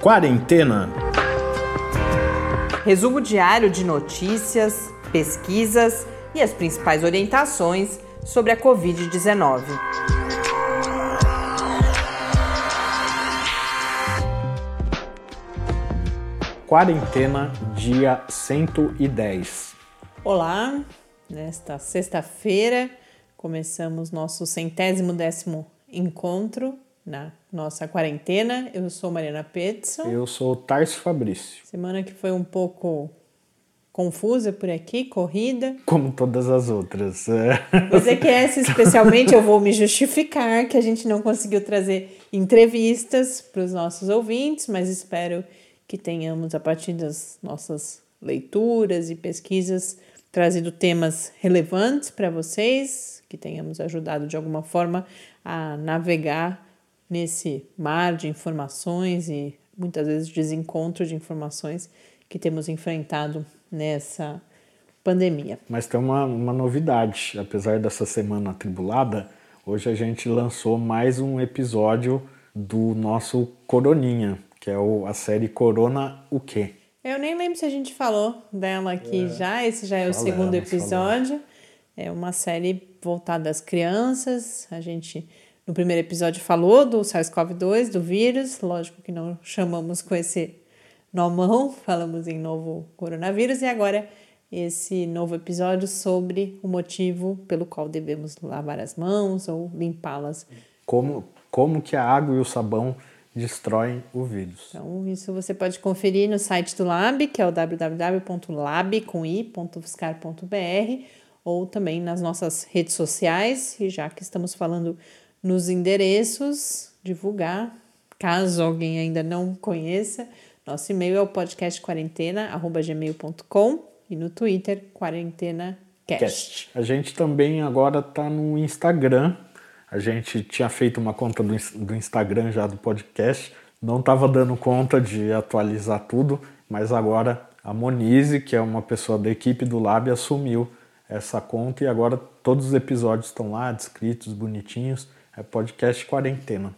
Quarentena. Resumo diário de notícias, pesquisas e as principais orientações sobre a Covid-19. Quarentena, dia 110. Olá, nesta sexta-feira começamos nosso centésimo décimo encontro na nossa quarentena. Eu sou Mariana Petson. Eu sou Tarso Fabrício. Semana que foi um pouco confusa por aqui, corrida. Como todas as outras. Pois é que essa especialmente eu vou me justificar que a gente não conseguiu trazer entrevistas para os nossos ouvintes, mas espero que tenhamos, a partir das nossas leituras e pesquisas, trazido temas relevantes para vocês, que tenhamos ajudado de alguma forma a navegar nesse mar de informações e muitas vezes desencontro de informações que temos enfrentado nessa pandemia. Mas tem uma, uma novidade, apesar dessa semana atribulada, hoje a gente lançou mais um episódio do nosso Coroninha, que é o, a série Corona o quê? Eu nem lembro se a gente falou dela aqui é, já, esse já é o segundo episódio. Falamos. É uma série voltada às crianças. A gente no primeiro episódio falou do SARS-CoV-2, do vírus, lógico que não chamamos com esse nomão, falamos em novo coronavírus e agora esse novo episódio sobre o motivo pelo qual devemos lavar as mãos ou limpá-las. Como, como que a água e o sabão destroem o vírus. Então, isso você pode conferir no site do Lab, que é o www.lab.ufscar.br ou também nas nossas redes sociais, e já que estamos falando nos endereços, divulgar. Caso alguém ainda não conheça, nosso e-mail é o podcastquarentena.gmail.com e no Twitter, quarentenacast. A gente também agora está no Instagram. A gente tinha feito uma conta do, do Instagram já do podcast, não estava dando conta de atualizar tudo, mas agora a Monize, que é uma pessoa da equipe do Lab, assumiu essa conta e agora todos os episódios estão lá, descritos, bonitinhos. É podcast quarentena.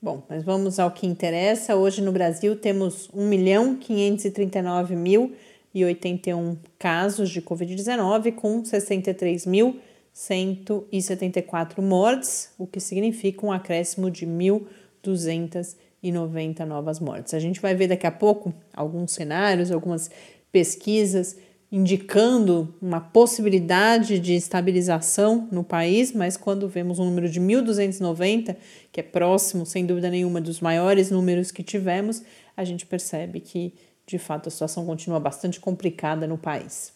Bom, mas vamos ao que interessa. Hoje no Brasil temos 1.539.081 casos de Covid-19, com 63.174 mortes, o que significa um acréscimo de 1.290 novas mortes. A gente vai ver daqui a pouco alguns cenários, algumas pesquisas indicando uma possibilidade de estabilização no país, mas quando vemos um número de 1.290, que é próximo, sem dúvida nenhuma, dos maiores números que tivemos, a gente percebe que, de fato, a situação continua bastante complicada no país.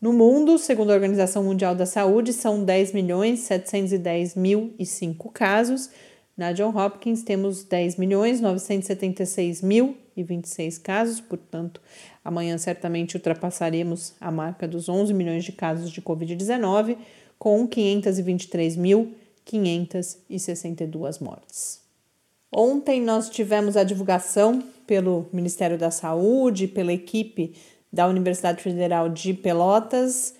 No mundo, segundo a Organização Mundial da Saúde, são 10 milhões 710 mil e 5 casos. Na John Hopkins temos 10 milhões 976 mil e 26 casos, portanto, Amanhã certamente ultrapassaremos a marca dos 11 milhões de casos de Covid-19, com 523.562 mortes. Ontem nós tivemos a divulgação pelo Ministério da Saúde, pela equipe da Universidade Federal de Pelotas,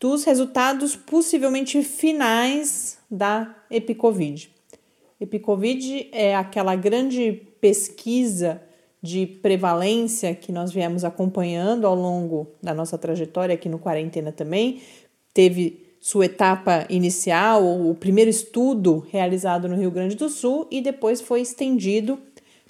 dos resultados possivelmente finais da EpiCovid. EpiCovid é aquela grande pesquisa de prevalência que nós viemos acompanhando ao longo da nossa trajetória aqui no Quarentena também. Teve sua etapa inicial, o primeiro estudo realizado no Rio Grande do Sul e depois foi estendido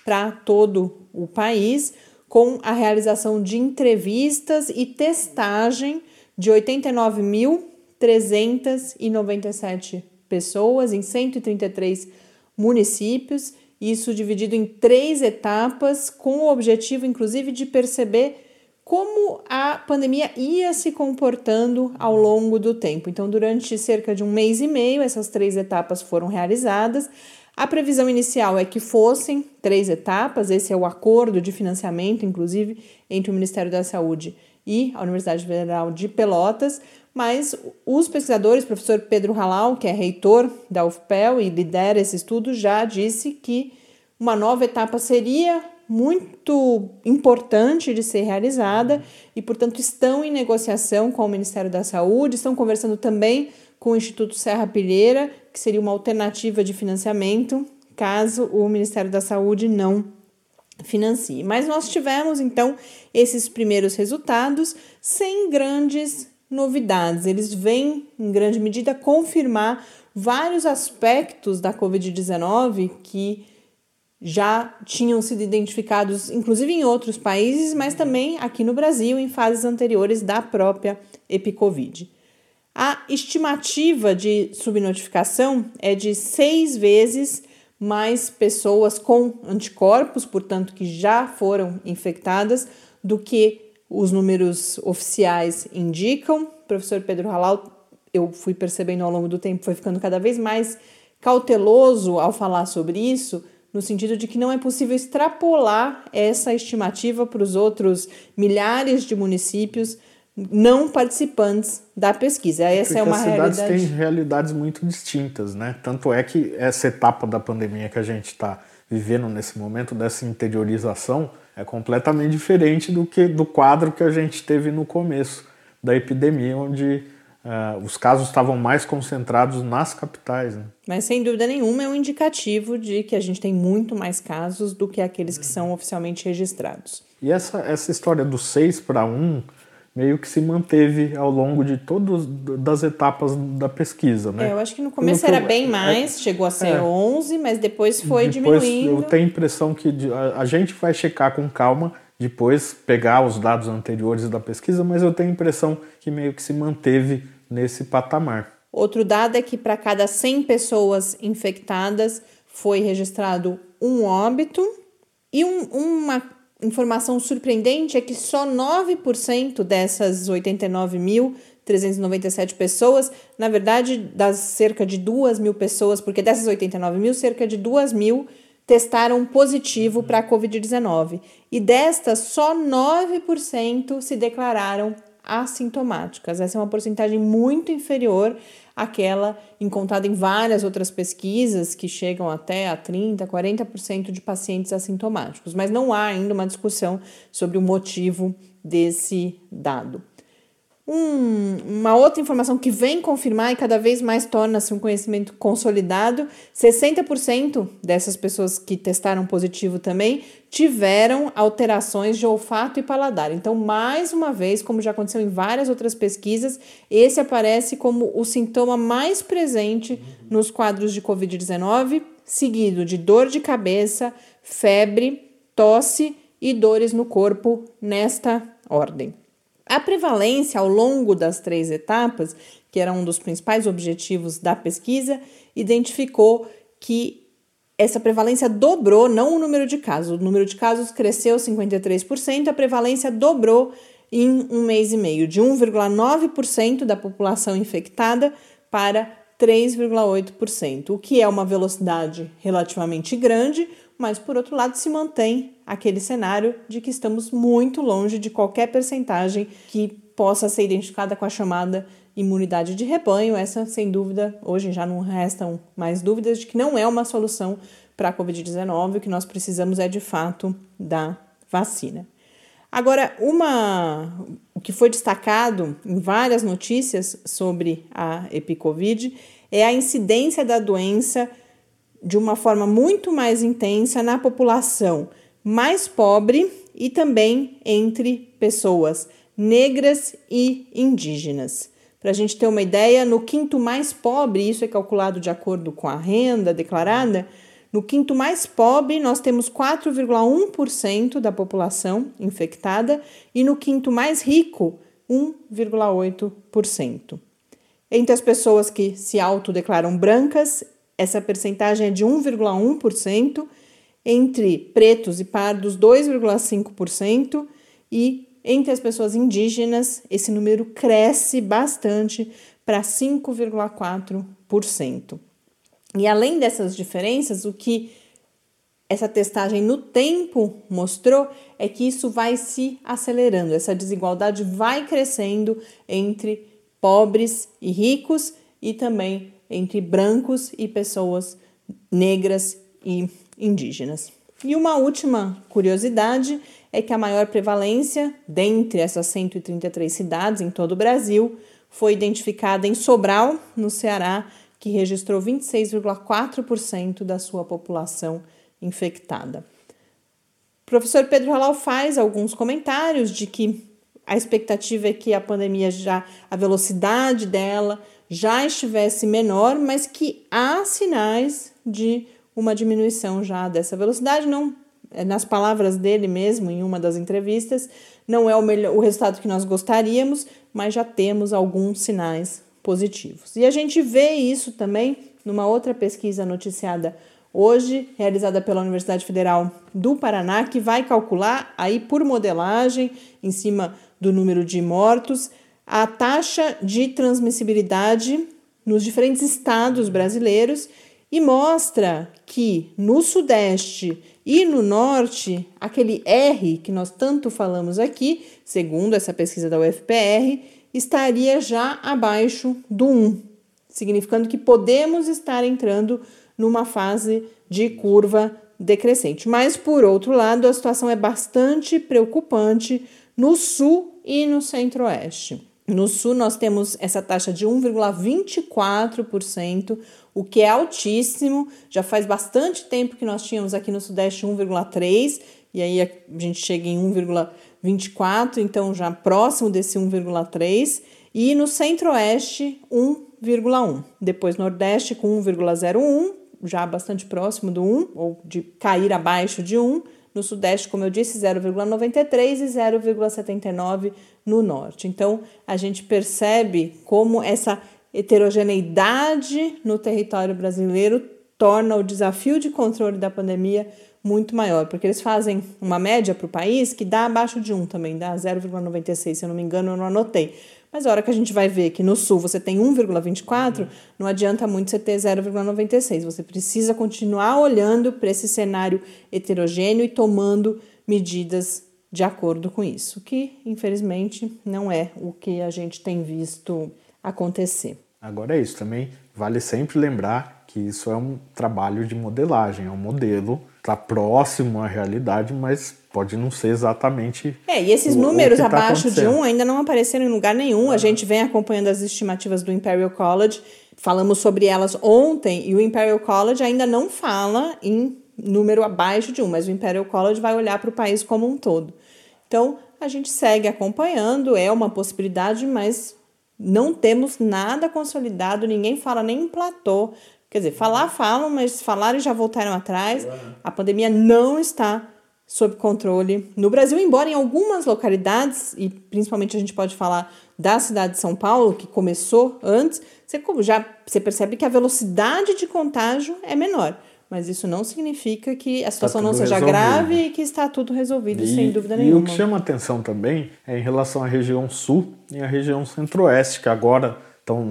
para todo o país com a realização de entrevistas e testagem de 89.397 pessoas em 133 municípios isso dividido em três etapas, com o objetivo, inclusive, de perceber como a pandemia ia se comportando ao longo do tempo. Então, durante cerca de um mês e meio, essas três etapas foram realizadas. A previsão inicial é que fossem três etapas, esse é o acordo de financiamento, inclusive, entre o Ministério da Saúde e a Universidade Federal de Pelotas, mas os pesquisadores, professor Pedro Halal, que é reitor da UFPEL e lidera esse estudo, já disse que uma nova etapa seria muito importante de ser realizada e, portanto, estão em negociação com o Ministério da Saúde, estão conversando também com o Instituto Serra Pilheira, que seria uma alternativa de financiamento, caso o Ministério da Saúde não financie. Mas nós tivemos então esses primeiros resultados sem grandes novidades. Eles vêm, em grande medida, confirmar vários aspectos da Covid-19 que já tinham sido identificados, inclusive em outros países, mas também aqui no Brasil, em fases anteriores da própria EpiCovid. A estimativa de subnotificação é de seis vezes mais pessoas com anticorpos, portanto, que já foram infectadas, do que os números oficiais indicam. O professor Pedro Halal, eu fui percebendo ao longo do tempo, foi ficando cada vez mais cauteloso ao falar sobre isso, no sentido de que não é possível extrapolar essa estimativa para os outros milhares de municípios não participantes da pesquisa. Essa Porque é uma as cidades realidade. têm realidades muito distintas, né? Tanto é que essa etapa da pandemia que a gente está vivendo nesse momento, dessa interiorização, é completamente diferente do que do quadro que a gente teve no começo da epidemia, onde uh, os casos estavam mais concentrados nas capitais. Né? Mas sem dúvida nenhuma é um indicativo de que a gente tem muito mais casos do que aqueles que são oficialmente registrados. E essa, essa história do 6 para 1 meio que se manteve ao longo de todas das etapas da pesquisa, né? É, eu acho que no começo era bem mais, é, chegou a ser é, 11, mas depois foi depois diminuindo. Eu tenho a impressão que a, a gente vai checar com calma, depois pegar os dados anteriores da pesquisa, mas eu tenho a impressão que meio que se manteve nesse patamar. Outro dado é que para cada 100 pessoas infectadas foi registrado um óbito e um, uma informação surpreendente é que só 9% dessas 89.397 pessoas, na verdade, das cerca de 2 mil pessoas, porque dessas 89 mil, cerca de 2 mil testaram positivo para a Covid-19. E destas, só 9% se declararam assintomáticas. Essa é uma porcentagem muito inferior àquela encontrada em várias outras pesquisas que chegam até a 30, 40% de pacientes assintomáticos, mas não há ainda uma discussão sobre o motivo desse dado. Um, uma outra informação que vem confirmar e cada vez mais torna-se um conhecimento consolidado: 60% dessas pessoas que testaram positivo também tiveram alterações de olfato e paladar. Então, mais uma vez, como já aconteceu em várias outras pesquisas, esse aparece como o sintoma mais presente nos quadros de Covid-19, seguido de dor de cabeça, febre, tosse e dores no corpo, nesta ordem. A prevalência ao longo das três etapas, que era um dos principais objetivos da pesquisa, identificou que essa prevalência dobrou, não o número de casos, o número de casos cresceu 53%, a prevalência dobrou em um mês e meio, de 1,9% da população infectada para 3,8%, o que é uma velocidade relativamente grande, mas por outro lado se mantém aquele cenário de que estamos muito longe de qualquer percentagem que possa ser identificada com a chamada imunidade de rebanho. Essa, sem dúvida, hoje já não restam mais dúvidas de que não é uma solução para a Covid-19. O que nós precisamos é de fato da vacina. Agora, uma, o que foi destacado em várias notícias sobre a EpiCovid é a incidência da doença de uma forma muito mais intensa na população mais pobre e também entre pessoas negras e indígenas. Para a gente ter uma ideia, no quinto mais pobre, isso é calculado de acordo com a renda declarada, no quinto mais pobre nós temos 4,1% da população infectada e no quinto mais rico, 1,8%. Entre as pessoas que se autodeclaram brancas, essa percentagem é de 1,1%, entre pretos e pardos, 2,5%, e entre as pessoas indígenas, esse número cresce bastante para 5,4%. E além dessas diferenças, o que essa testagem no tempo mostrou é que isso vai se acelerando, essa desigualdade vai crescendo entre pobres e ricos e também entre brancos e pessoas negras e indígenas. E uma última curiosidade é que a maior prevalência dentre essas 133 cidades em todo o Brasil foi identificada em Sobral, no Ceará, que registrou 26,4% da sua população infectada. O professor Pedro Halal faz alguns comentários de que a expectativa é que a pandemia já, a velocidade dela já estivesse menor, mas que há sinais de uma diminuição já dessa velocidade. Não, é, nas palavras dele mesmo, em uma das entrevistas, não é o, melhor, o resultado que nós gostaríamos, mas já temos alguns sinais positivos. E a gente vê isso também numa outra pesquisa noticiada hoje, realizada pela Universidade Federal do Paraná, que vai calcular aí por modelagem, em cima do número de mortos, a taxa de transmissibilidade nos diferentes estados brasileiros e mostra que no Sudeste e no Norte, aquele R que nós tanto falamos aqui, segundo essa pesquisa da UFPR, estaria já abaixo do 1, significando que podemos estar entrando numa fase de curva decrescente. Mas, por outro lado, a situação é bastante preocupante no Sul e no Centro-Oeste. No Sul, nós temos essa taxa de 1,24%, o que é altíssimo. Já faz bastante tempo que nós tínhamos aqui no Sudeste 1,3%, e aí a gente chega em 1,24%, então já próximo desse 1,3%. E no Centro-Oeste, 1,1%. Depois, Nordeste com 1,01%, já bastante próximo do 1, ou de cair abaixo de 1. No Sudeste, como eu disse, 0,93 e 0,79 no Norte. Então, a gente percebe como essa heterogeneidade no território brasileiro torna o desafio de controle da pandemia muito maior, porque eles fazem uma média para o país que dá abaixo de 1 também, dá 0,96, se eu não me engano, eu não anotei. Mas a hora que a gente vai ver que no sul você tem 1,24, não adianta muito você ter 0,96. Você precisa continuar olhando para esse cenário heterogêneo e tomando medidas de acordo com isso, que infelizmente não é o que a gente tem visto acontecer. Agora é isso também, vale sempre lembrar que isso é um trabalho de modelagem, é um modelo, está próximo à realidade, mas pode não ser exatamente. É, e esses o, números o tá abaixo de um ainda não apareceram em lugar nenhum. A gente vem acompanhando as estimativas do Imperial College, falamos sobre elas ontem, e o Imperial College ainda não fala em número abaixo de um, mas o Imperial College vai olhar para o país como um todo. Então, a gente segue acompanhando, é uma possibilidade, mas não temos nada consolidado, ninguém fala nem em platô, Quer dizer, falar falam, mas falaram e já voltaram atrás. A pandemia não está sob controle no Brasil, embora em algumas localidades, e principalmente a gente pode falar da cidade de São Paulo, que começou antes, você já você percebe que a velocidade de contágio é menor. Mas isso não significa que a situação tá não seja resolvido. grave e que está tudo resolvido, e, sem dúvida nenhuma. E o que chama atenção também é em relação à região sul e à região centro-oeste, que agora estão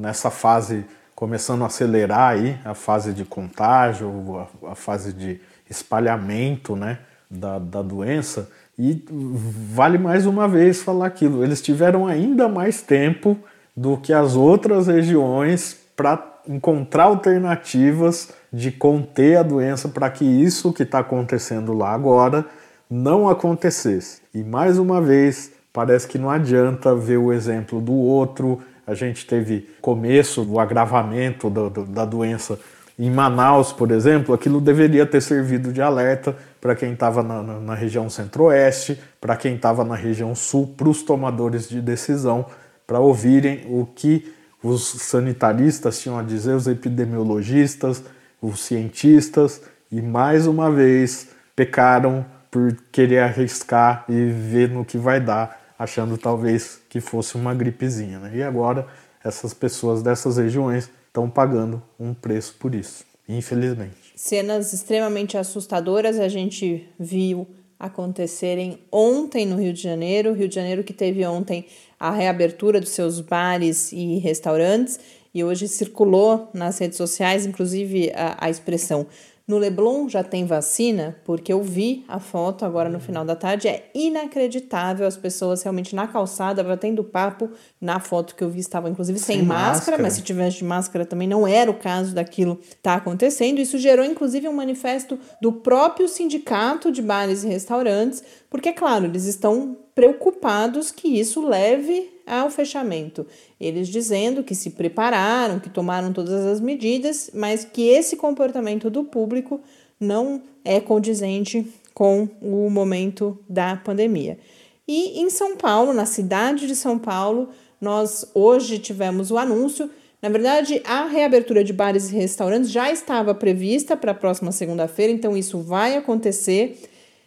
nessa fase começando a acelerar aí a fase de contágio, a, a fase de espalhamento né, da, da doença. E vale mais uma vez falar aquilo: eles tiveram ainda mais tempo do que as outras regiões para encontrar alternativas de conter a doença para que isso que está acontecendo lá agora não acontecesse. E mais uma vez, parece que não adianta ver o exemplo do outro, a gente teve começo do agravamento do, do, da doença em Manaus, por exemplo, aquilo deveria ter servido de alerta para quem estava na, na, na, região centro-oeste, para quem estava na região sul, para os tomadores de decisão, para ouvirem o que os sanitaristas tinham a dizer, os epidemiologistas, os cientistas, e mais uma vez pecaram por querer arriscar e ver no que vai dar achando talvez que fosse uma gripezinha. Né? E agora essas pessoas dessas regiões estão pagando um preço por isso, infelizmente. Cenas extremamente assustadoras a gente viu acontecerem ontem no Rio de Janeiro. Rio de Janeiro que teve ontem a reabertura dos seus bares e restaurantes e hoje circulou nas redes sociais, inclusive a, a expressão no Leblon já tem vacina, porque eu vi a foto agora no final da tarde. É inacreditável as pessoas realmente na calçada, batendo papo. Na foto que eu vi estavam inclusive sem, sem máscara, máscara, mas se tivesse de máscara também não era o caso daquilo tá acontecendo. Isso gerou inclusive um manifesto do próprio sindicato de bares e restaurantes, porque é claro, eles estão preocupados que isso leve ao fechamento. Eles dizendo que se prepararam, que tomaram todas as medidas, mas que esse comportamento do público não é condizente com o momento da pandemia. E em São Paulo, na cidade de São Paulo, nós hoje tivemos o anúncio. Na verdade, a reabertura de bares e restaurantes já estava prevista para a próxima segunda-feira, então isso vai acontecer.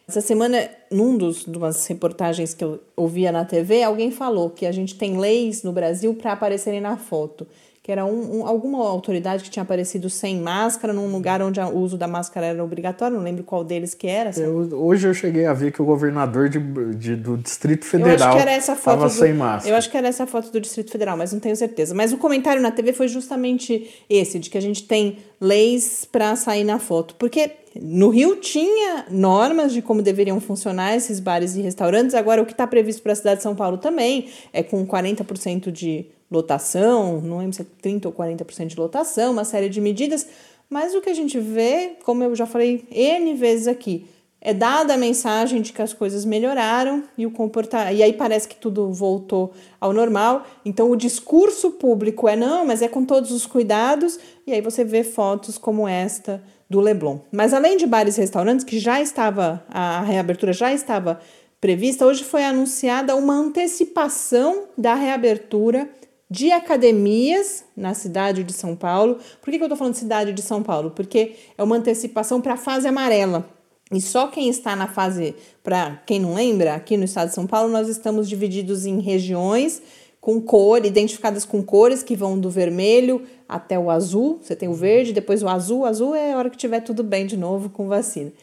Essa semana, num dos umas reportagens que eu ouvia na TV, alguém falou que a gente tem leis no Brasil para aparecerem na foto que era um, um, alguma autoridade que tinha aparecido sem máscara num lugar onde o uso da máscara era obrigatório, não lembro qual deles que era. Eu, hoje eu cheguei a ver que o governador de, de do Distrito Federal estava sem máscara. Eu acho que era essa foto do Distrito Federal, mas não tenho certeza. Mas o comentário na TV foi justamente esse, de que a gente tem leis para sair na foto. Porque no Rio tinha normas de como deveriam funcionar esses bares e restaurantes, agora o que está previsto para a cidade de São Paulo também é com 40% de lotação, não lembro se é 30% ou 40% de lotação, uma série de medidas, mas o que a gente vê, como eu já falei N vezes aqui, é dada a mensagem de que as coisas melhoraram e o comportar e aí parece que tudo voltou ao normal. Então o discurso público é não, mas é com todos os cuidados, e aí você vê fotos como esta do Leblon. Mas além de bares e restaurantes que já estava a reabertura já estava prevista, hoje foi anunciada uma antecipação da reabertura de academias na cidade de São Paulo. Por que, que eu estou falando de cidade de São Paulo? Porque é uma antecipação para a fase amarela. E só quem está na fase, para quem não lembra, aqui no estado de São Paulo, nós estamos divididos em regiões com cor, identificadas com cores que vão do vermelho até o azul. Você tem o verde, depois o azul. O azul é a hora que tiver tudo bem de novo com vacina.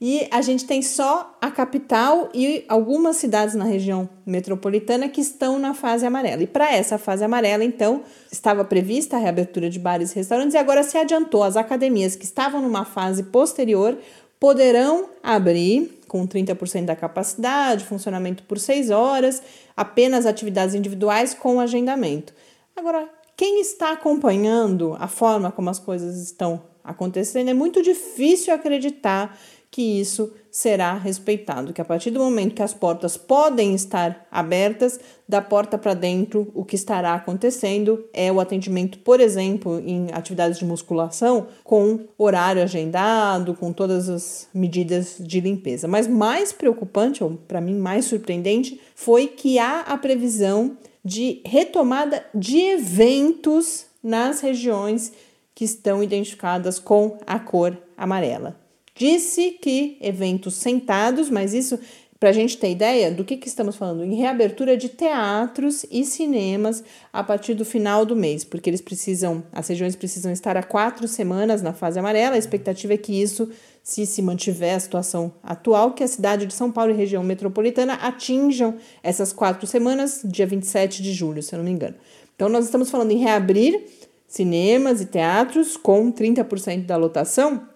E a gente tem só a capital e algumas cidades na região metropolitana que estão na fase amarela. E para essa fase amarela, então, estava prevista a reabertura de bares e restaurantes e agora se adiantou. As academias que estavam numa fase posterior poderão abrir com 30% da capacidade, funcionamento por 6 horas, apenas atividades individuais com agendamento. Agora, quem está acompanhando a forma como as coisas estão acontecendo, é muito difícil acreditar que isso será respeitado, que a partir do momento que as portas podem estar abertas, da porta para dentro, o que estará acontecendo é o atendimento, por exemplo, em atividades de musculação, com horário agendado, com todas as medidas de limpeza. Mas mais preocupante, ou para mim mais surpreendente, foi que há a previsão de retomada de eventos nas regiões que estão identificadas com a cor amarela. Disse que eventos sentados, mas isso para a gente ter ideia do que, que estamos falando, em reabertura de teatros e cinemas a partir do final do mês, porque eles precisam, as regiões precisam estar há quatro semanas na fase amarela. A expectativa é que isso, se se mantiver a situação atual, que a cidade de São Paulo e região metropolitana atinjam essas quatro semanas, dia 27 de julho, se eu não me engano. Então, nós estamos falando em reabrir cinemas e teatros com 30% da lotação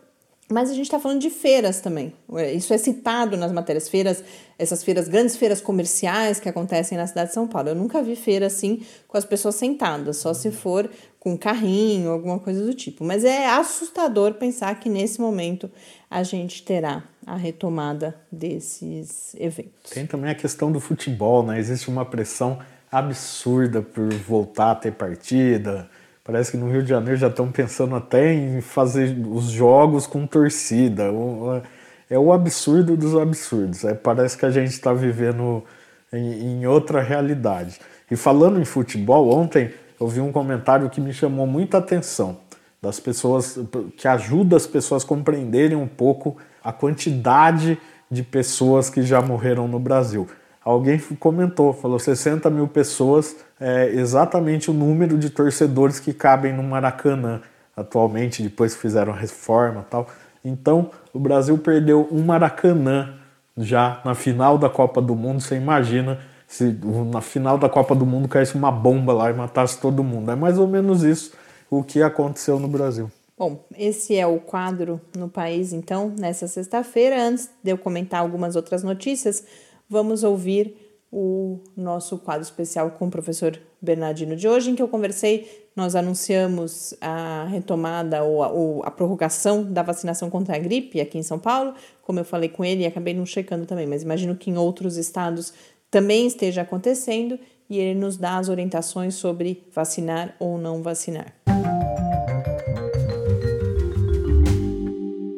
mas a gente está falando de feiras também. Isso é citado nas matérias feiras, essas feiras, grandes feiras comerciais que acontecem na cidade de São Paulo. Eu nunca vi feira assim com as pessoas sentadas, só se for com carrinho, alguma coisa do tipo. Mas é assustador pensar que nesse momento a gente terá a retomada desses eventos. Tem também a questão do futebol, né? Existe uma pressão absurda por voltar a ter partida Parece que no Rio de Janeiro já estão pensando até em fazer os jogos com torcida. É o absurdo dos absurdos. É, parece que a gente está vivendo em, em outra realidade. E falando em futebol, ontem eu vi um comentário que me chamou muita atenção das pessoas, que ajuda as pessoas a compreenderem um pouco a quantidade de pessoas que já morreram no Brasil. Alguém comentou, falou 60 mil pessoas é exatamente o número de torcedores que cabem no Maracanã atualmente, depois que fizeram a reforma tal. Então, o Brasil perdeu um Maracanã já na final da Copa do Mundo. Você imagina se na final da Copa do Mundo caísse uma bomba lá e matasse todo mundo. É mais ou menos isso o que aconteceu no Brasil. Bom, esse é o quadro no país, então, nessa sexta-feira. Antes de eu comentar algumas outras notícias, vamos ouvir o nosso quadro especial com o professor Bernardino de hoje, em que eu conversei, nós anunciamos a retomada ou a, ou a, prorrogação da vacinação contra a gripe aqui em São Paulo, como eu falei com ele e acabei não checando também, mas imagino que em outros estados também esteja acontecendo e ele nos dá as orientações sobre vacinar ou não vacinar.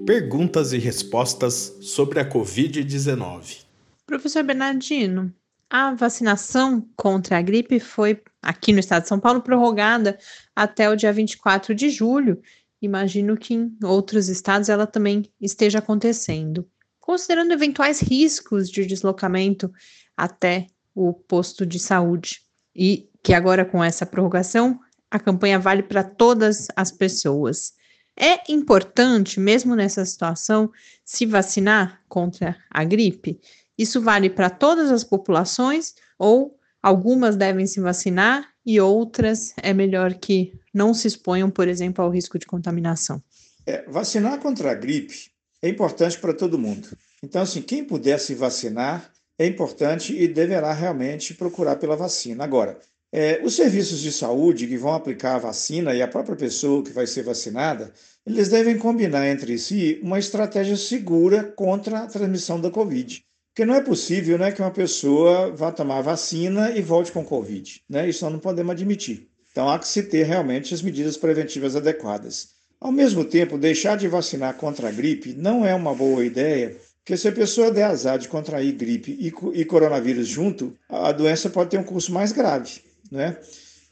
Perguntas e respostas sobre a Covid-19. Professor Bernardino, a vacinação contra a gripe foi, aqui no estado de São Paulo, prorrogada até o dia 24 de julho. Imagino que em outros estados ela também esteja acontecendo. Considerando eventuais riscos de deslocamento até o posto de saúde, e que agora com essa prorrogação a campanha vale para todas as pessoas. É importante, mesmo nessa situação, se vacinar contra a gripe? Isso vale para todas as populações ou algumas devem se vacinar e outras é melhor que não se exponham, por exemplo, ao risco de contaminação? É, vacinar contra a gripe é importante para todo mundo. Então, assim, quem puder se vacinar é importante e deverá realmente procurar pela vacina. Agora, é, os serviços de saúde que vão aplicar a vacina e a própria pessoa que vai ser vacinada, eles devem combinar entre si uma estratégia segura contra a transmissão da Covid. Porque não é possível né, que uma pessoa vá tomar vacina e volte com Covid. Né? Isso nós não podemos admitir. Então há que se ter realmente as medidas preventivas adequadas. Ao mesmo tempo, deixar de vacinar contra a gripe não é uma boa ideia, porque se a pessoa der azar de contrair gripe e, e coronavírus junto, a doença pode ter um curso mais grave. Né?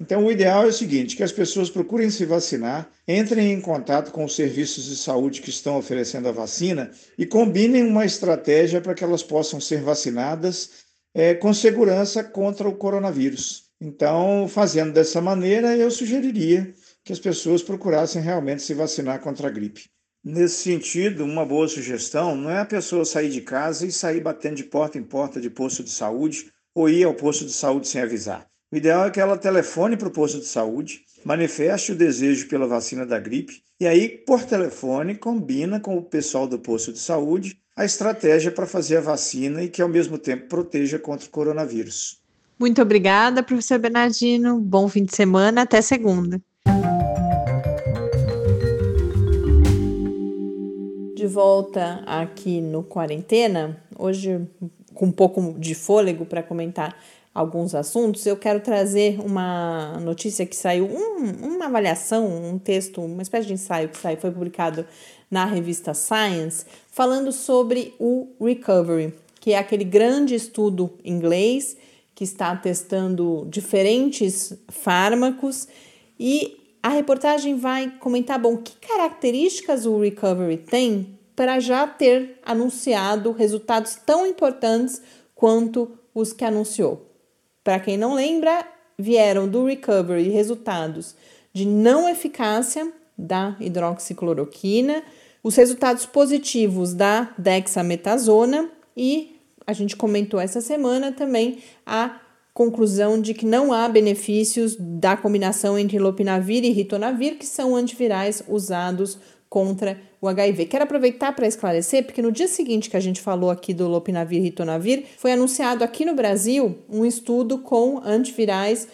Então, o ideal é o seguinte: que as pessoas procurem se vacinar, entrem em contato com os serviços de saúde que estão oferecendo a vacina e combinem uma estratégia para que elas possam ser vacinadas é, com segurança contra o coronavírus. Então, fazendo dessa maneira, eu sugeriria que as pessoas procurassem realmente se vacinar contra a gripe. Nesse sentido, uma boa sugestão não é a pessoa sair de casa e sair batendo de porta em porta de posto de saúde ou ir ao posto de saúde sem avisar. O ideal é que ela telefone para o posto de saúde, manifeste o desejo pela vacina da gripe e aí, por telefone, combina com o pessoal do posto de saúde a estratégia para fazer a vacina e que, ao mesmo tempo, proteja contra o coronavírus. Muito obrigada, professor Bernardino. Bom fim de semana. Até segunda. De volta aqui no Quarentena, hoje com um pouco de fôlego para comentar alguns assuntos, eu quero trazer uma notícia que saiu, um, uma avaliação, um texto, uma espécie de ensaio que saiu, foi publicado na revista Science, falando sobre o recovery, que é aquele grande estudo inglês que está testando diferentes fármacos e a reportagem vai comentar, bom, que características o recovery tem para já ter anunciado resultados tão importantes quanto os que anunciou. Para quem não lembra, vieram do recovery resultados de não eficácia da hidroxicloroquina, os resultados positivos da dexametasona e a gente comentou essa semana também a conclusão de que não há benefícios da combinação entre lopinavir e ritonavir, que são antivirais usados contra o HIV. Quero aproveitar para esclarecer, porque no dia seguinte que a gente falou aqui do lopinavir e ritonavir, foi anunciado aqui no Brasil um estudo com antivirais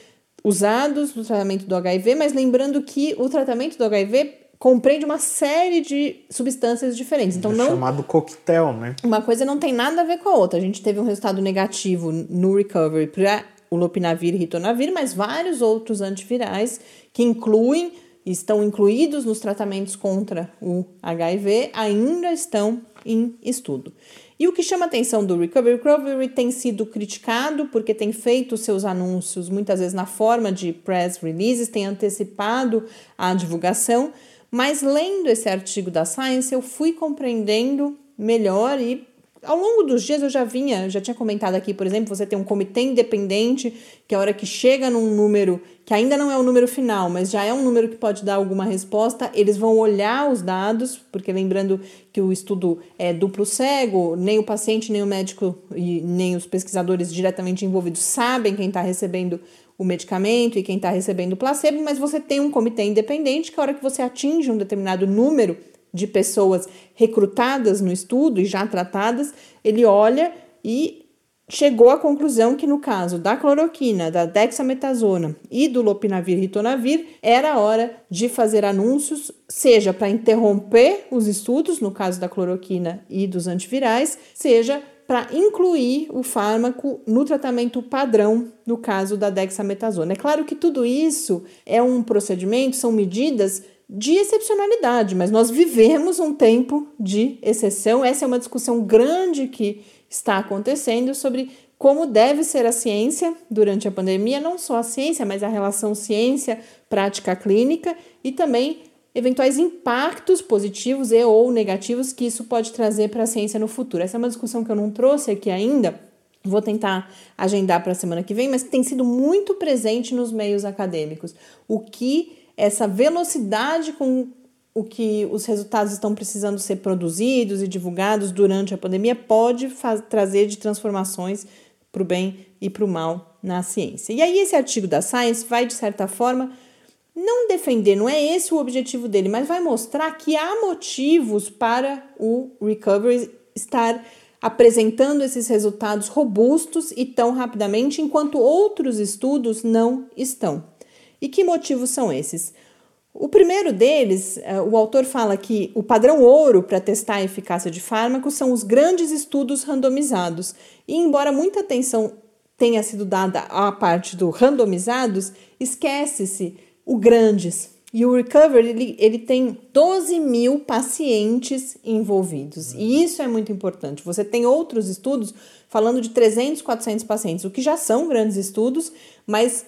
usados no tratamento do HIV, mas lembrando que o tratamento do HIV compreende uma série de substâncias diferentes. Então é não chamado coquetel, né? Uma coisa não tem nada a ver com a outra. A gente teve um resultado negativo no recovery para o lopinavir e ritonavir, mas vários outros antivirais que incluem estão incluídos nos tratamentos contra o HIV ainda estão em estudo. E o que chama atenção do Recovery, Recovery tem sido criticado porque tem feito seus anúncios muitas vezes na forma de press releases, tem antecipado a divulgação, mas lendo esse artigo da Science eu fui compreendendo melhor e ao longo dos dias eu já vinha, já tinha comentado aqui, por exemplo, você tem um comitê independente, que a hora que chega num número que ainda não é o número final, mas já é um número que pode dar alguma resposta, eles vão olhar os dados, porque lembrando que o estudo é duplo cego, nem o paciente, nem o médico e nem os pesquisadores diretamente envolvidos sabem quem está recebendo o medicamento e quem está recebendo o placebo, mas você tem um comitê independente que a hora que você atinge um determinado número de pessoas recrutadas no estudo e já tratadas, ele olha e chegou à conclusão que no caso da cloroquina, da dexametasona e do lopinavir ritonavir, era hora de fazer anúncios, seja para interromper os estudos, no caso da cloroquina e dos antivirais, seja para incluir o fármaco no tratamento padrão, no caso da dexametasona. É claro que tudo isso é um procedimento, são medidas de excepcionalidade, mas nós vivemos um tempo de exceção. Essa é uma discussão grande que está acontecendo sobre como deve ser a ciência durante a pandemia, não só a ciência, mas a relação ciência-prática clínica e também eventuais impactos positivos e ou negativos que isso pode trazer para a ciência no futuro. Essa é uma discussão que eu não trouxe aqui ainda, vou tentar agendar para a semana que vem, mas tem sido muito presente nos meios acadêmicos. O que essa velocidade com o que os resultados estão precisando ser produzidos e divulgados durante a pandemia pode trazer de transformações para o bem e para o mal na ciência. E aí, esse artigo da Science vai, de certa forma, não defender, não é esse o objetivo dele, mas vai mostrar que há motivos para o recovery estar apresentando esses resultados robustos e tão rapidamente, enquanto outros estudos não estão. E que motivos são esses? O primeiro deles, eh, o autor fala que o padrão ouro para testar a eficácia de fármacos são os grandes estudos randomizados. E embora muita atenção tenha sido dada à parte do randomizados, esquece-se o grandes. E o Recover ele, ele tem 12 mil pacientes envolvidos. E isso é muito importante. Você tem outros estudos falando de 300, 400 pacientes, o que já são grandes estudos, mas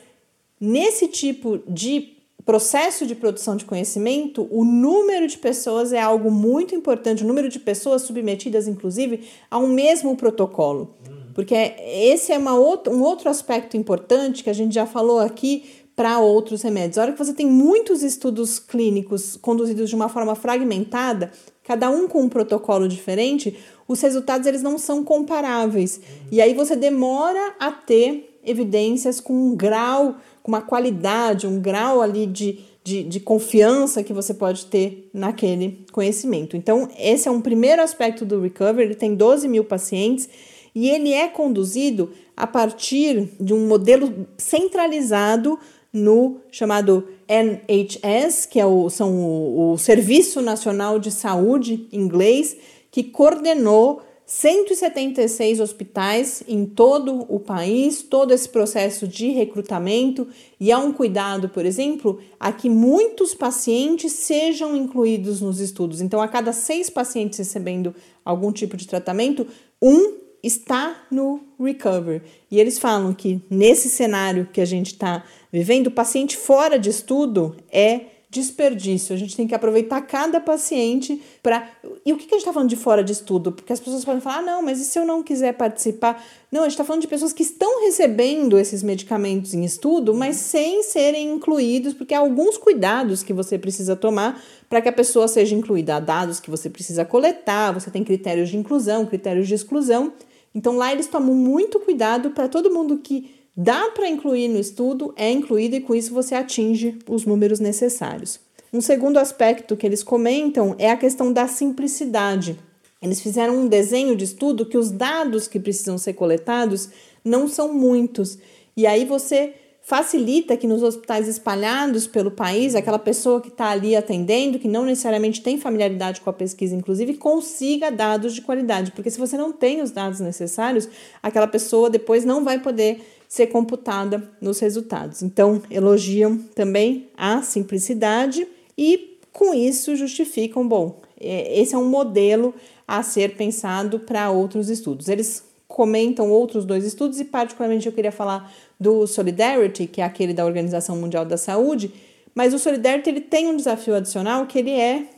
nesse tipo de processo de produção de conhecimento, o número de pessoas é algo muito importante, o número de pessoas submetidas, inclusive, a um mesmo protocolo. Porque esse é uma outra, um outro aspecto importante que a gente já falou aqui para outros remédios. A hora que você tem muitos estudos clínicos conduzidos de uma forma fragmentada, cada um com um protocolo diferente, os resultados eles não são comparáveis. E aí você demora a ter evidências com um grau com uma qualidade, um grau ali de, de, de confiança que você pode ter naquele conhecimento. Então, esse é um primeiro aspecto do recovery. Ele tem 12 mil pacientes e ele é conduzido a partir de um modelo centralizado no chamado NHS, que é o, são o, o Serviço Nacional de Saúde inglês, que coordenou 176 hospitais em todo o país, todo esse processo de recrutamento, e há um cuidado, por exemplo, a que muitos pacientes sejam incluídos nos estudos. Então, a cada seis pacientes recebendo algum tipo de tratamento, um está no recovery. E eles falam que nesse cenário que a gente está vivendo, o paciente fora de estudo é desperdício. A gente tem que aproveitar cada paciente para. E o que, a gente está falando de fora de estudo? Porque as pessoas podem falar, ah, não, mas e se eu não quiser participar? Não, a gente está falando de pessoas que estão recebendo esses medicamentos em estudo, mas sem serem incluídos, porque há alguns cuidados que você precisa tomar para que a pessoa seja incluída. Há dados que você precisa coletar, você tem critérios de inclusão, critérios de exclusão. Então lá eles tomam muito cuidado para todo mundo que dá para incluir no estudo, é incluído e com isso você atinge os números necessários. Um segundo aspecto que eles comentam é a questão da simplicidade. Eles fizeram um desenho de estudo que os dados que precisam ser coletados não são muitos. E aí você facilita que nos hospitais espalhados pelo país, aquela pessoa que está ali atendendo, que não necessariamente tem familiaridade com a pesquisa, inclusive, consiga dados de qualidade. Porque se você não tem os dados necessários, aquela pessoa depois não vai poder ser computada nos resultados. Então, elogiam também a simplicidade e, com isso, justificam, bom, é, esse é um modelo a ser pensado para outros estudos. Eles comentam outros dois estudos e, particularmente, eu queria falar do Solidarity, que é aquele da Organização Mundial da Saúde, mas o Solidarity ele tem um desafio adicional que ele é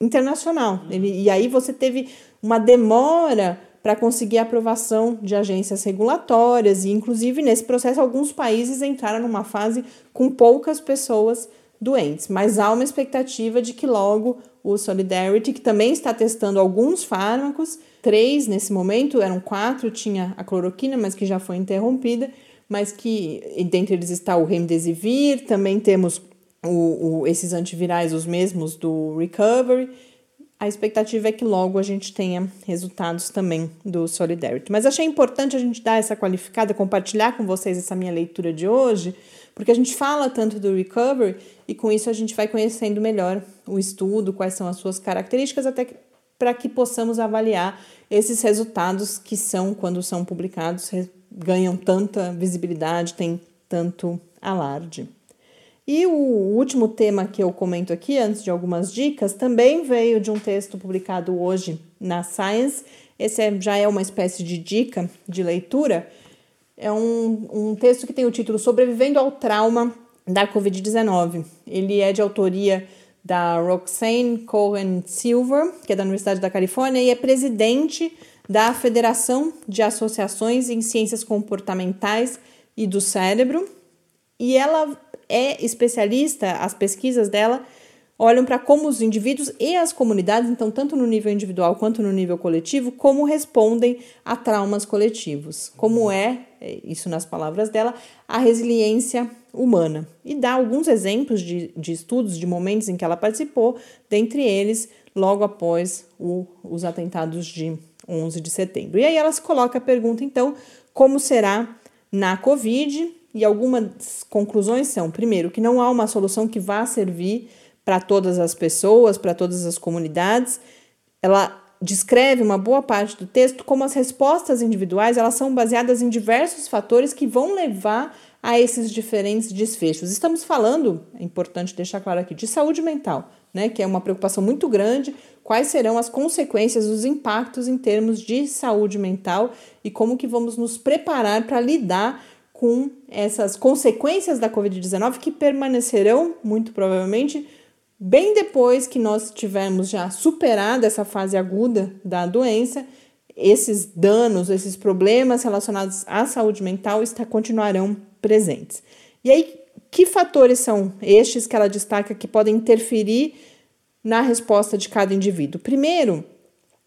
internacional. Ele, e aí você teve uma demora para conseguir a aprovação de agências regulatórias e, inclusive, nesse processo, alguns países entraram numa fase com poucas pessoas doentes, mas há uma expectativa de que logo o Solidarity, que também está testando alguns fármacos, três nesse momento, eram quatro, tinha a cloroquina, mas que já foi interrompida, mas que dentre eles está o Remdesivir, também temos o, o, esses antivirais, os mesmos do Recovery, a expectativa é que logo a gente tenha resultados também do Solidarity. Mas achei importante a gente dar essa qualificada, compartilhar com vocês essa minha leitura de hoje, porque a gente fala tanto do recovery e com isso a gente vai conhecendo melhor o estudo, quais são as suas características, até para que possamos avaliar esses resultados que são, quando são publicados, ganham tanta visibilidade, tem tanto alarde. E o último tema que eu comento aqui, antes de algumas dicas, também veio de um texto publicado hoje na Science. Esse é, já é uma espécie de dica de leitura. É um, um texto que tem o título Sobrevivendo ao Trauma da Covid-19. Ele é de autoria da Roxane Cohen Silver, que é da Universidade da Califórnia, e é presidente da Federação de Associações em Ciências Comportamentais e do Cérebro. E ela é especialista, as pesquisas dela olham para como os indivíduos e as comunidades, então tanto no nível individual quanto no nível coletivo, como respondem a traumas coletivos, como é, é isso nas palavras dela, a resiliência humana. E dá alguns exemplos de, de estudos, de momentos em que ela participou, dentre eles logo após o, os atentados de 11 de setembro. E aí ela se coloca a pergunta, então, como será na Covid? E algumas conclusões são: primeiro, que não há uma solução que vá servir para todas as pessoas, para todas as comunidades. Ela descreve uma boa parte do texto como as respostas individuais elas são baseadas em diversos fatores que vão levar a esses diferentes desfechos. Estamos falando, é importante deixar claro aqui, de saúde mental, né, que é uma preocupação muito grande. Quais serão as consequências, os impactos em termos de saúde mental e como que vamos nos preparar para lidar com essas consequências da Covid-19 que permanecerão, muito provavelmente, bem depois que nós tivermos já superado essa fase aguda da doença. Esses danos, esses problemas relacionados à saúde mental está, continuarão presentes. E aí, que fatores são estes que ela destaca que podem interferir na resposta de cada indivíduo? Primeiro,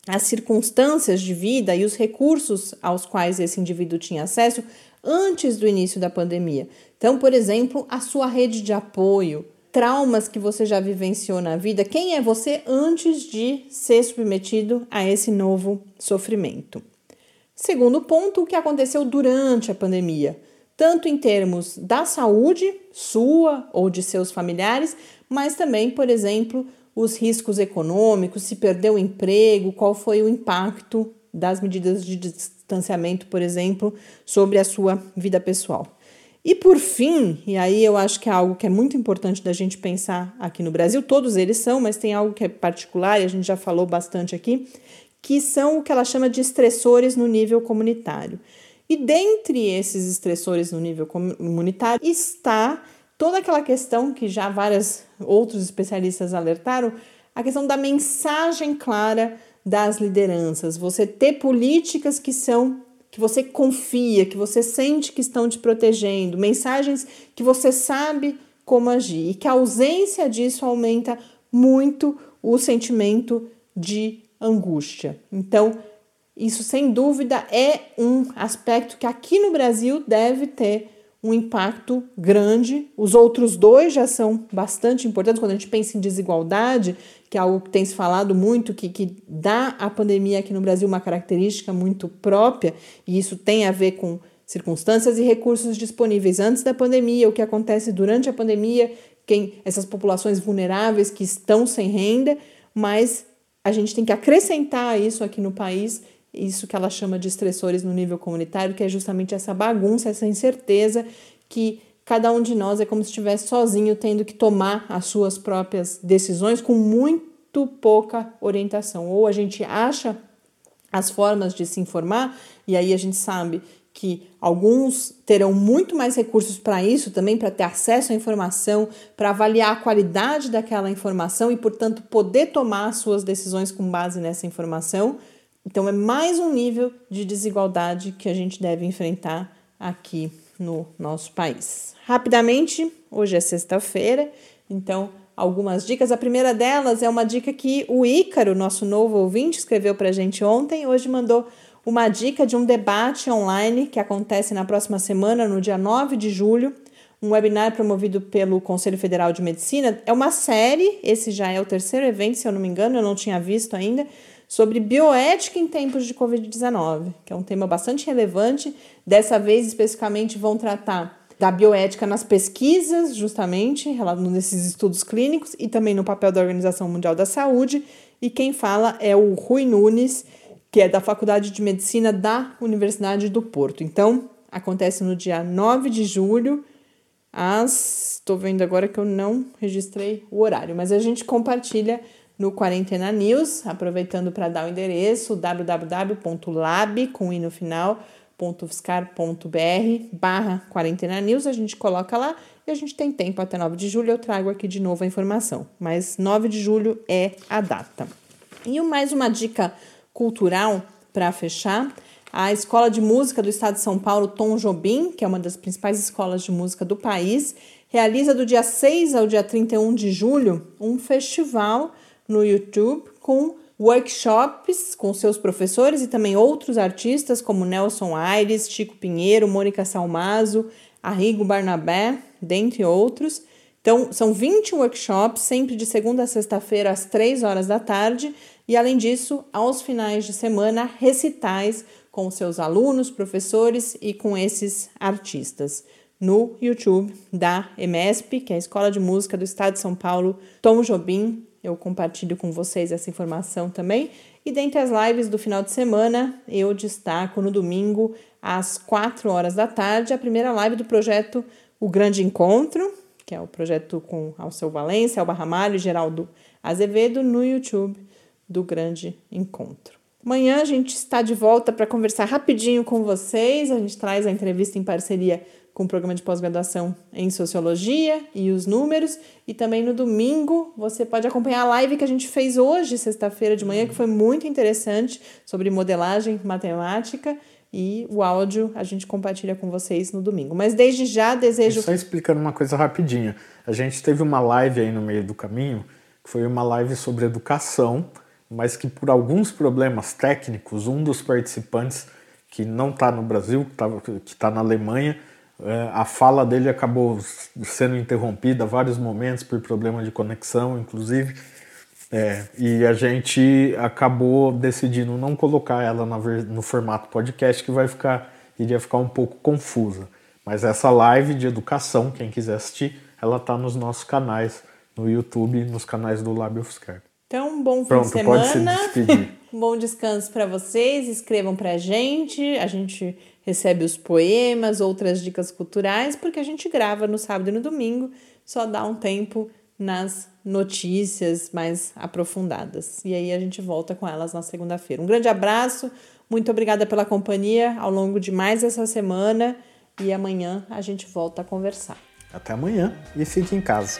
as circunstâncias de vida e os recursos aos quais esse indivíduo tinha acesso antes do início da pandemia. Então, por exemplo, a sua rede de apoio, traumas que você já vivenciou na vida, quem é você antes de ser submetido a esse novo sofrimento. Segundo ponto, o que aconteceu durante a pandemia, tanto em termos da saúde sua ou de seus familiares, mas também, por exemplo, os riscos econômicos, se perdeu o emprego, qual foi o impacto das medidas de distanciamento, por exemplo, sobre a sua vida pessoal. E por fim, e aí eu acho que é algo que é muito importante da gente pensar aqui no Brasil, todos eles são, mas tem algo que é particular e a gente já falou bastante aqui, que são o que ela chama de estressores no nível comunitário. E dentre esses estressores no nível comunitário está toda aquela questão que já vários outros especialistas alertaram, a questão da mensagem clara das lideranças, você ter políticas que são que você confia, que você sente que estão te protegendo, mensagens que você sabe como agir e que a ausência disso aumenta muito o sentimento de angústia. Então, isso sem dúvida é um aspecto que aqui no Brasil deve ter um impacto grande. Os outros dois já são bastante importantes quando a gente pensa em desigualdade, que é algo que tem se falado muito, que, que dá à pandemia aqui no Brasil uma característica muito própria, e isso tem a ver com circunstâncias e recursos disponíveis antes da pandemia, o que acontece durante a pandemia, quem essas populações vulneráveis que estão sem renda, mas a gente tem que acrescentar isso aqui no país isso que ela chama de estressores no nível comunitário, que é justamente essa bagunça, essa incerteza que cada um de nós é como se estivesse sozinho tendo que tomar as suas próprias decisões com muito pouca orientação. Ou a gente acha as formas de se informar, e aí a gente sabe que alguns terão muito mais recursos para isso também, para ter acesso à informação, para avaliar a qualidade daquela informação e, portanto, poder tomar suas decisões com base nessa informação. Então, é mais um nível de desigualdade que a gente deve enfrentar aqui no nosso país. Rapidamente, hoje é sexta-feira, então algumas dicas. A primeira delas é uma dica que o Ícaro, nosso novo ouvinte, escreveu para a gente ontem. Hoje mandou uma dica de um debate online que acontece na próxima semana, no dia 9 de julho, um webinar promovido pelo Conselho Federal de Medicina. É uma série, esse já é o terceiro evento, se eu não me engano, eu não tinha visto ainda sobre bioética em tempos de Covid-19, que é um tema bastante relevante. Dessa vez, especificamente, vão tratar da bioética nas pesquisas, justamente, nesses estudos clínicos, e também no papel da Organização Mundial da Saúde. E quem fala é o Rui Nunes, que é da Faculdade de Medicina da Universidade do Porto. Então, acontece no dia 9 de julho, às. Estou vendo agora que eu não registrei o horário, mas a gente compartilha no Quarentena News, aproveitando para dar o endereço www.lab com i no final .fiscar.br barra quarentena news, a gente coloca lá e a gente tem tempo até 9 de julho, eu trago aqui de novo a informação, mas 9 de julho é a data. E mais uma dica cultural para fechar, a Escola de Música do Estado de São Paulo, Tom Jobim, que é uma das principais escolas de música do país, realiza do dia 6 ao dia 31 de julho um festival no YouTube com workshops com seus professores e também outros artistas como Nelson Aires, Chico Pinheiro, Mônica Salmazo, Arrigo Barnabé, dentre outros. Então, são 20 workshops, sempre de segunda a sexta-feira, às 3 horas da tarde, e além disso, aos finais de semana, recitais com seus alunos, professores e com esses artistas. No YouTube da EMESP, que é a Escola de Música do Estado de São Paulo, Tom Jobim, eu compartilho com vocês essa informação também. E dentre as lives do final de semana, eu destaco no domingo, às 4 horas da tarde, a primeira live do projeto O Grande Encontro, que é o projeto com Alceu Valência, Alba Ramalho e Geraldo Azevedo, no YouTube do Grande Encontro. Amanhã a gente está de volta para conversar rapidinho com vocês. A gente traz a entrevista em parceria com o programa de pós-graduação em Sociologia e os números. E também no domingo você pode acompanhar a live que a gente fez hoje, sexta-feira de manhã, que foi muito interessante, sobre modelagem matemática. E o áudio a gente compartilha com vocês no domingo. Mas desde já desejo. Só explicando uma coisa rapidinho. A gente teve uma live aí no meio do caminho, que foi uma live sobre educação, mas que por alguns problemas técnicos, um dos participantes que não está no Brasil, que está tá na Alemanha, a fala dele acabou sendo interrompida vários momentos por problema de conexão, inclusive. É, e a gente acabou decidindo não colocar ela no formato podcast, que vai ficar, iria ficar um pouco confusa. Mas essa live de educação, quem quiser assistir, ela está nos nossos canais, no YouTube, nos canais do Lab Fiscar. Então, bom fim Pronto, de semana. Pode se despedir. bom descanso para vocês. Escrevam para a gente. A gente recebe os poemas, outras dicas culturais, porque a gente grava no sábado e no domingo, só dá um tempo nas notícias mais aprofundadas. E aí a gente volta com elas na segunda-feira. Um grande abraço, muito obrigada pela companhia ao longo de mais essa semana e amanhã a gente volta a conversar. Até amanhã e fique em casa.